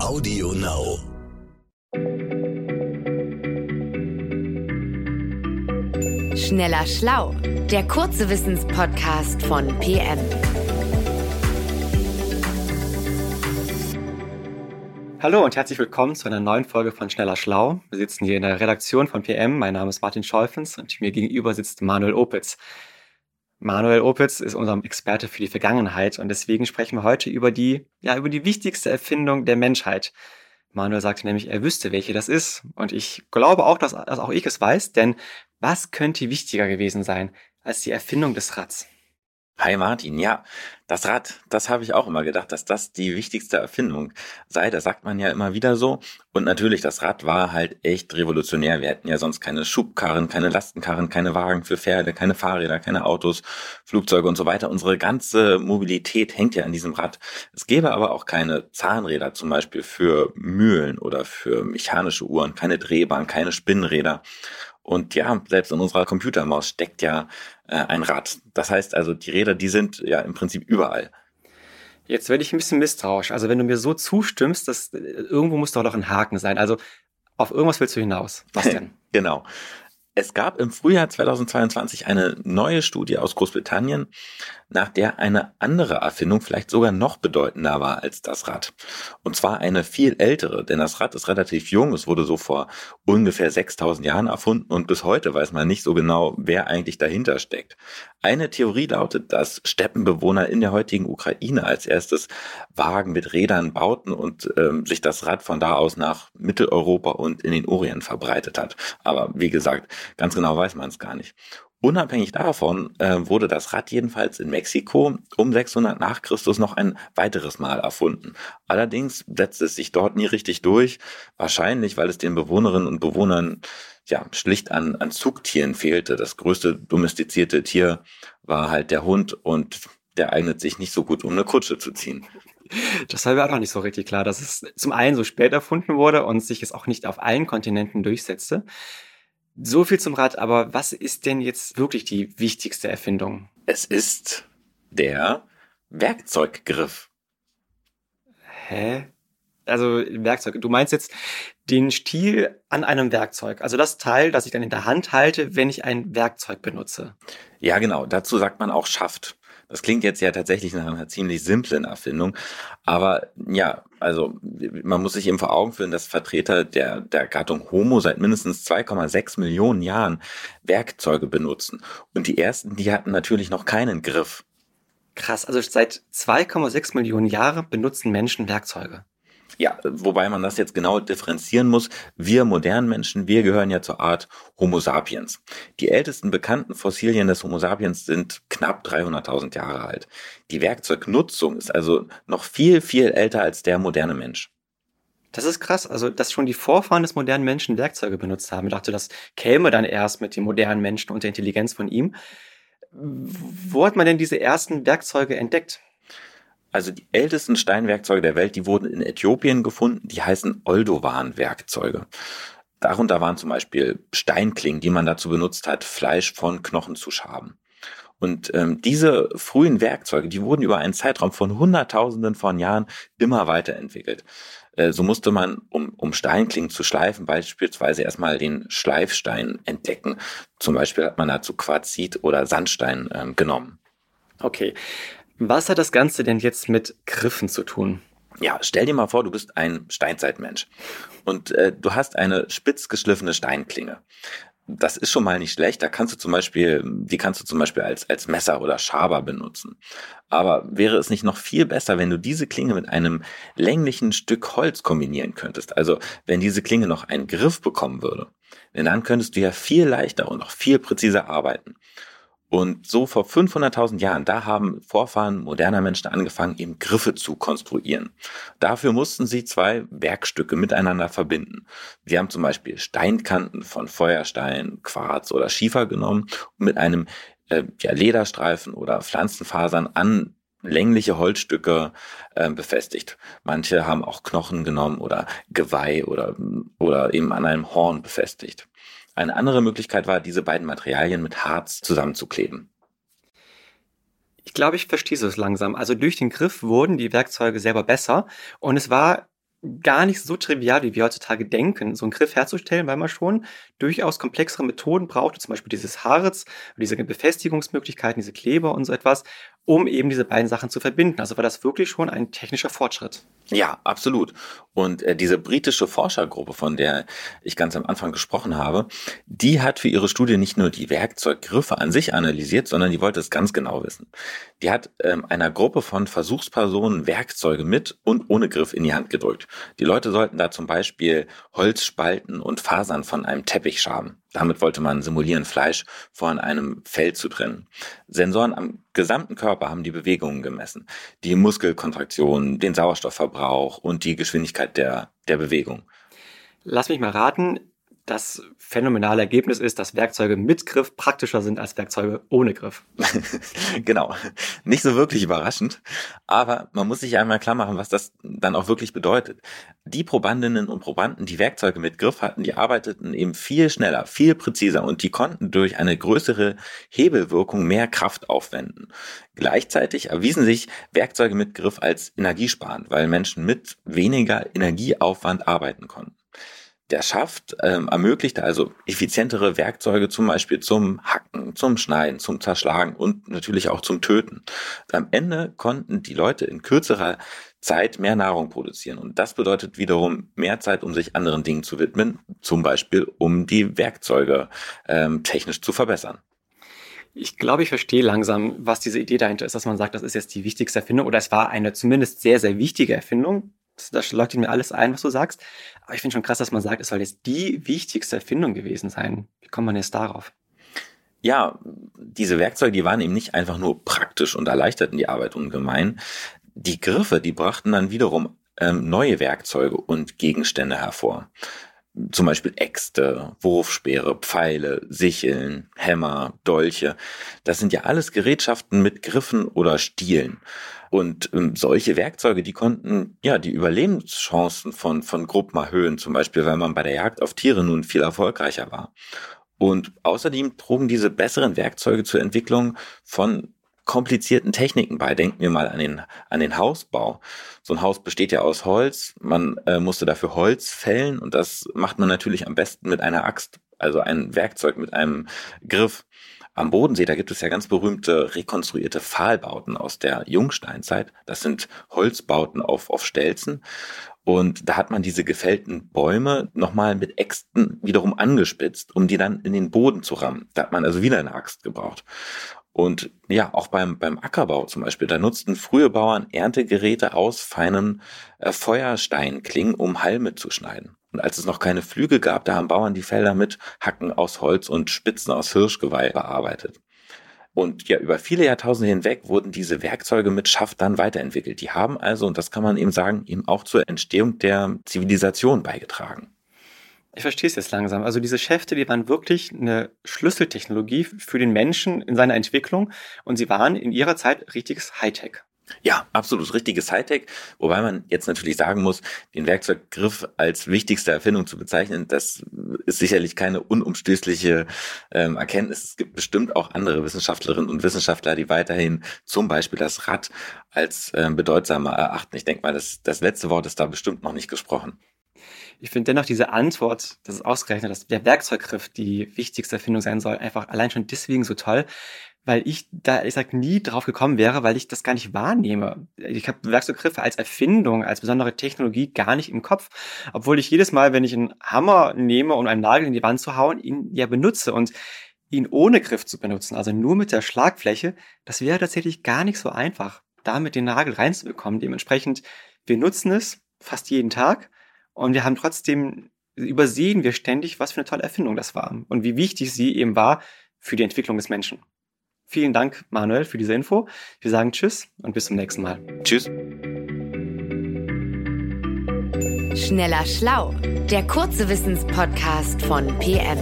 Audio Now. Schneller Schlau, der kurze Wissenspodcast von PM. Hallo und herzlich willkommen zu einer neuen Folge von Schneller Schlau. Wir sitzen hier in der Redaktion von PM. Mein Name ist Martin Scholfens und mir gegenüber sitzt Manuel Opitz. Manuel Opitz ist unser Experte für die Vergangenheit und deswegen sprechen wir heute über die, ja, über die wichtigste Erfindung der Menschheit. Manuel sagte nämlich, er wüsste, welche das ist. Und ich glaube auch, dass, dass auch ich es weiß, denn was könnte wichtiger gewesen sein als die Erfindung des Rads? Hi Martin, ja, das Rad, das habe ich auch immer gedacht, dass das die wichtigste Erfindung sei. Das sagt man ja immer wieder so. Und natürlich, das Rad war halt echt revolutionär. Wir hätten ja sonst keine Schubkarren, keine Lastenkarren, keine Wagen für Pferde, keine Fahrräder, keine Autos, Flugzeuge und so weiter. Unsere ganze Mobilität hängt ja an diesem Rad. Es gäbe aber auch keine Zahnräder zum Beispiel für Mühlen oder für mechanische Uhren, keine Drehbahn, keine Spinnräder. Und ja, selbst in unserer Computermaus steckt ja äh, ein Rad. Das heißt also, die Räder, die sind ja im Prinzip überall. Jetzt werde ich ein bisschen misstrauisch. Also wenn du mir so zustimmst, dass äh, irgendwo muss doch noch ein Haken sein. Also auf irgendwas willst du hinaus. Was denn? genau. Es gab im Frühjahr 2022 eine neue Studie aus Großbritannien, nach der eine andere Erfindung vielleicht sogar noch bedeutender war als das Rad. Und zwar eine viel ältere, denn das Rad ist relativ jung. Es wurde so vor ungefähr 6000 Jahren erfunden und bis heute weiß man nicht so genau, wer eigentlich dahinter steckt. Eine Theorie lautet, dass Steppenbewohner in der heutigen Ukraine als erstes Wagen mit Rädern bauten und ähm, sich das Rad von da aus nach Mitteleuropa und in den Orient verbreitet hat. Aber wie gesagt, ganz genau weiß man es gar nicht. Unabhängig davon äh, wurde das Rad jedenfalls in Mexiko um 600 nach Christus noch ein weiteres Mal erfunden. Allerdings setzte es sich dort nie richtig durch, wahrscheinlich weil es den Bewohnerinnen und Bewohnern ja schlicht an, an Zugtieren fehlte. Das größte domestizierte Tier war halt der Hund und der eignet sich nicht so gut, um eine Kutsche zu ziehen. Das war mir auch noch nicht so richtig klar, dass es zum einen so spät erfunden wurde und sich es auch nicht auf allen Kontinenten durchsetzte. So viel zum Rad, aber was ist denn jetzt wirklich die wichtigste Erfindung? Es ist der Werkzeuggriff. Hä? Also Werkzeug. Du meinst jetzt den Stiel an einem Werkzeug. Also das Teil, das ich dann in der Hand halte, wenn ich ein Werkzeug benutze. Ja, genau. Dazu sagt man auch Schaft. Das klingt jetzt ja tatsächlich nach einer ziemlich simplen Erfindung. Aber ja, also man muss sich eben vor Augen führen, dass Vertreter der, der Gattung Homo seit mindestens 2,6 Millionen Jahren Werkzeuge benutzen. Und die ersten, die hatten natürlich noch keinen Griff. Krass, also seit 2,6 Millionen Jahren benutzen Menschen Werkzeuge. Ja, wobei man das jetzt genau differenzieren muss. Wir modernen Menschen, wir gehören ja zur Art Homo sapiens. Die ältesten bekannten Fossilien des Homo sapiens sind knapp 300.000 Jahre alt. Die Werkzeugnutzung ist also noch viel, viel älter als der moderne Mensch. Das ist krass, also dass schon die Vorfahren des modernen Menschen Werkzeuge benutzt haben. Ich dachte, das käme dann erst mit dem modernen Menschen und der Intelligenz von ihm. Wo hat man denn diese ersten Werkzeuge entdeckt? Also die ältesten Steinwerkzeuge der Welt, die wurden in Äthiopien gefunden, die heißen Oldowan-Werkzeuge. Darunter waren zum Beispiel Steinklingen, die man dazu benutzt hat, Fleisch von Knochen zu schaben. Und ähm, diese frühen Werkzeuge, die wurden über einen Zeitraum von Hunderttausenden von Jahren immer weiterentwickelt. Äh, so musste man, um, um Steinklingen zu schleifen, beispielsweise erstmal den Schleifstein entdecken. Zum Beispiel hat man dazu Quarzit oder Sandstein ähm, genommen. Okay, was hat das Ganze denn jetzt mit Griffen zu tun? Ja, stell dir mal vor, du bist ein Steinzeitmensch und äh, du hast eine spitz geschliffene Steinklinge. Das ist schon mal nicht schlecht. Da kannst du zum Beispiel, die kannst du zum Beispiel als, als Messer oder Schaber benutzen. Aber wäre es nicht noch viel besser, wenn du diese Klinge mit einem länglichen Stück Holz kombinieren könntest? Also, wenn diese Klinge noch einen Griff bekommen würde. Denn dann könntest du ja viel leichter und auch viel präziser arbeiten. Und so vor 500.000 Jahren, da haben Vorfahren moderner Menschen angefangen, eben Griffe zu konstruieren. Dafür mussten sie zwei Werkstücke miteinander verbinden. Sie haben zum Beispiel Steinkanten von Feuerstein, Quarz oder Schiefer genommen und mit einem äh, ja, Lederstreifen oder Pflanzenfasern an längliche Holzstücke äh, befestigt. Manche haben auch Knochen genommen oder Geweih oder, oder eben an einem Horn befestigt. Eine andere Möglichkeit war, diese beiden Materialien mit Harz zusammenzukleben. Ich glaube, ich verstehe es langsam. Also durch den Griff wurden die Werkzeuge selber besser und es war gar nicht so trivial, wie wir heutzutage denken, so einen Griff herzustellen, weil man schon durchaus komplexere Methoden braucht, zum Beispiel dieses Harz, diese Befestigungsmöglichkeiten, diese Kleber und so etwas, um eben diese beiden Sachen zu verbinden. Also war das wirklich schon ein technischer Fortschritt. Ja, absolut. Und äh, diese britische Forschergruppe, von der ich ganz am Anfang gesprochen habe, die hat für ihre Studie nicht nur die Werkzeuggriffe an sich analysiert, sondern die wollte es ganz genau wissen. Die hat ähm, einer Gruppe von Versuchspersonen Werkzeuge mit und ohne Griff in die Hand gedrückt. Die Leute sollten da zum Beispiel Holzspalten und Fasern von einem Teppich schaben. Damit wollte man simulieren, Fleisch von einem Fell zu trennen. Sensoren am gesamten Körper haben die Bewegungen gemessen. Die Muskelkontraktion, den Sauerstoffverbrauch und die Geschwindigkeit der, der Bewegung. Lass mich mal raten, das phänomenale Ergebnis ist, dass Werkzeuge mit Griff praktischer sind als Werkzeuge ohne Griff. genau. Nicht so wirklich überraschend, aber man muss sich einmal klar machen, was das dann auch wirklich bedeutet. Die Probandinnen und Probanden, die Werkzeuge mit Griff hatten, die arbeiteten eben viel schneller, viel präziser und die konnten durch eine größere Hebelwirkung mehr Kraft aufwenden. Gleichzeitig erwiesen sich Werkzeuge mit Griff als energiesparend, weil Menschen mit weniger Energieaufwand arbeiten konnten der Schaft ähm, ermöglichte also effizientere Werkzeuge zum Beispiel zum Hacken, zum Schneiden, zum Zerschlagen und natürlich auch zum Töten. Am Ende konnten die Leute in kürzerer Zeit mehr Nahrung produzieren und das bedeutet wiederum mehr Zeit, um sich anderen Dingen zu widmen, zum Beispiel um die Werkzeuge ähm, technisch zu verbessern. Ich glaube, ich verstehe langsam, was diese Idee dahinter ist, dass man sagt, das ist jetzt die wichtigste Erfindung oder es war eine zumindest sehr, sehr wichtige Erfindung, das leuchtet mir alles ein, was du sagst. Aber ich finde schon krass, dass man sagt, es soll jetzt die wichtigste Erfindung gewesen sein. Wie kommt man jetzt darauf? Ja, diese Werkzeuge, die waren eben nicht einfach nur praktisch und erleichterten die Arbeit ungemein. Die Griffe, die brachten dann wiederum ähm, neue Werkzeuge und Gegenstände hervor. Zum Beispiel Äxte, Wurfspeere, Pfeile, Sicheln, Hämmer, Dolche. Das sind ja alles Gerätschaften mit Griffen oder Stielen. Und ähm, solche Werkzeuge, die konnten ja die Überlebenschancen von, von Gruppen erhöhen, zum Beispiel, weil man bei der Jagd auf Tiere nun viel erfolgreicher war. Und außerdem trugen diese besseren Werkzeuge zur Entwicklung von komplizierten Techniken bei. Denken wir mal an den, an den Hausbau. So ein Haus besteht ja aus Holz. Man äh, musste dafür Holz fällen und das macht man natürlich am besten mit einer Axt, also ein Werkzeug mit einem Griff. Am Bodensee, da gibt es ja ganz berühmte rekonstruierte Pfahlbauten aus der Jungsteinzeit. Das sind Holzbauten auf, auf Stelzen. Und da hat man diese gefällten Bäume nochmal mit Äxten wiederum angespitzt, um die dann in den Boden zu rammen. Da hat man also wieder eine Axt gebraucht. Und ja, auch beim, beim Ackerbau zum Beispiel, da nutzten frühe Bauern Erntegeräte aus feinen äh, Feuersteinklingen, um Halme zu schneiden. Und als es noch keine Flüge gab, da haben Bauern die Felder mit Hacken aus Holz und Spitzen aus Hirschgeweih bearbeitet. Und ja, über viele Jahrtausende hinweg wurden diese Werkzeuge mit Schaft dann weiterentwickelt. Die haben also, und das kann man eben sagen, eben auch zur Entstehung der Zivilisation beigetragen. Ich verstehe es jetzt langsam. Also diese Schäfte, die waren wirklich eine Schlüsseltechnologie für den Menschen in seiner Entwicklung und sie waren in ihrer Zeit richtiges Hightech. Ja, absolut richtiges Hightech, wobei man jetzt natürlich sagen muss, den Werkzeuggriff als wichtigste Erfindung zu bezeichnen, das ist sicherlich keine unumstößliche ähm, Erkenntnis. Es gibt bestimmt auch andere Wissenschaftlerinnen und Wissenschaftler, die weiterhin zum Beispiel das Rad als ähm, bedeutsamer erachten. Ich denke mal, das, das letzte Wort ist da bestimmt noch nicht gesprochen. Ich finde dennoch diese Antwort, das ist ausgerechnet, dass der Werkzeuggriff die wichtigste Erfindung sein soll, einfach allein schon deswegen so toll, weil ich da, ich sag, nie drauf gekommen wäre, weil ich das gar nicht wahrnehme. Ich habe Werkzeuggriffe als Erfindung, als besondere Technologie gar nicht im Kopf, obwohl ich jedes Mal, wenn ich einen Hammer nehme, um einen Nagel in die Wand zu hauen, ihn ja benutze und ihn ohne Griff zu benutzen, also nur mit der Schlagfläche, das wäre tatsächlich gar nicht so einfach, damit den Nagel reinzubekommen. Dementsprechend, wir nutzen es fast jeden Tag und wir haben trotzdem übersehen wir ständig, was für eine tolle Erfindung das war und wie wichtig sie eben war für die Entwicklung des Menschen. Vielen Dank, Manuel, für diese Info. Wir sagen Tschüss und bis zum nächsten Mal. Tschüss. Schneller Schlau, der kurze Wissenspodcast von PM.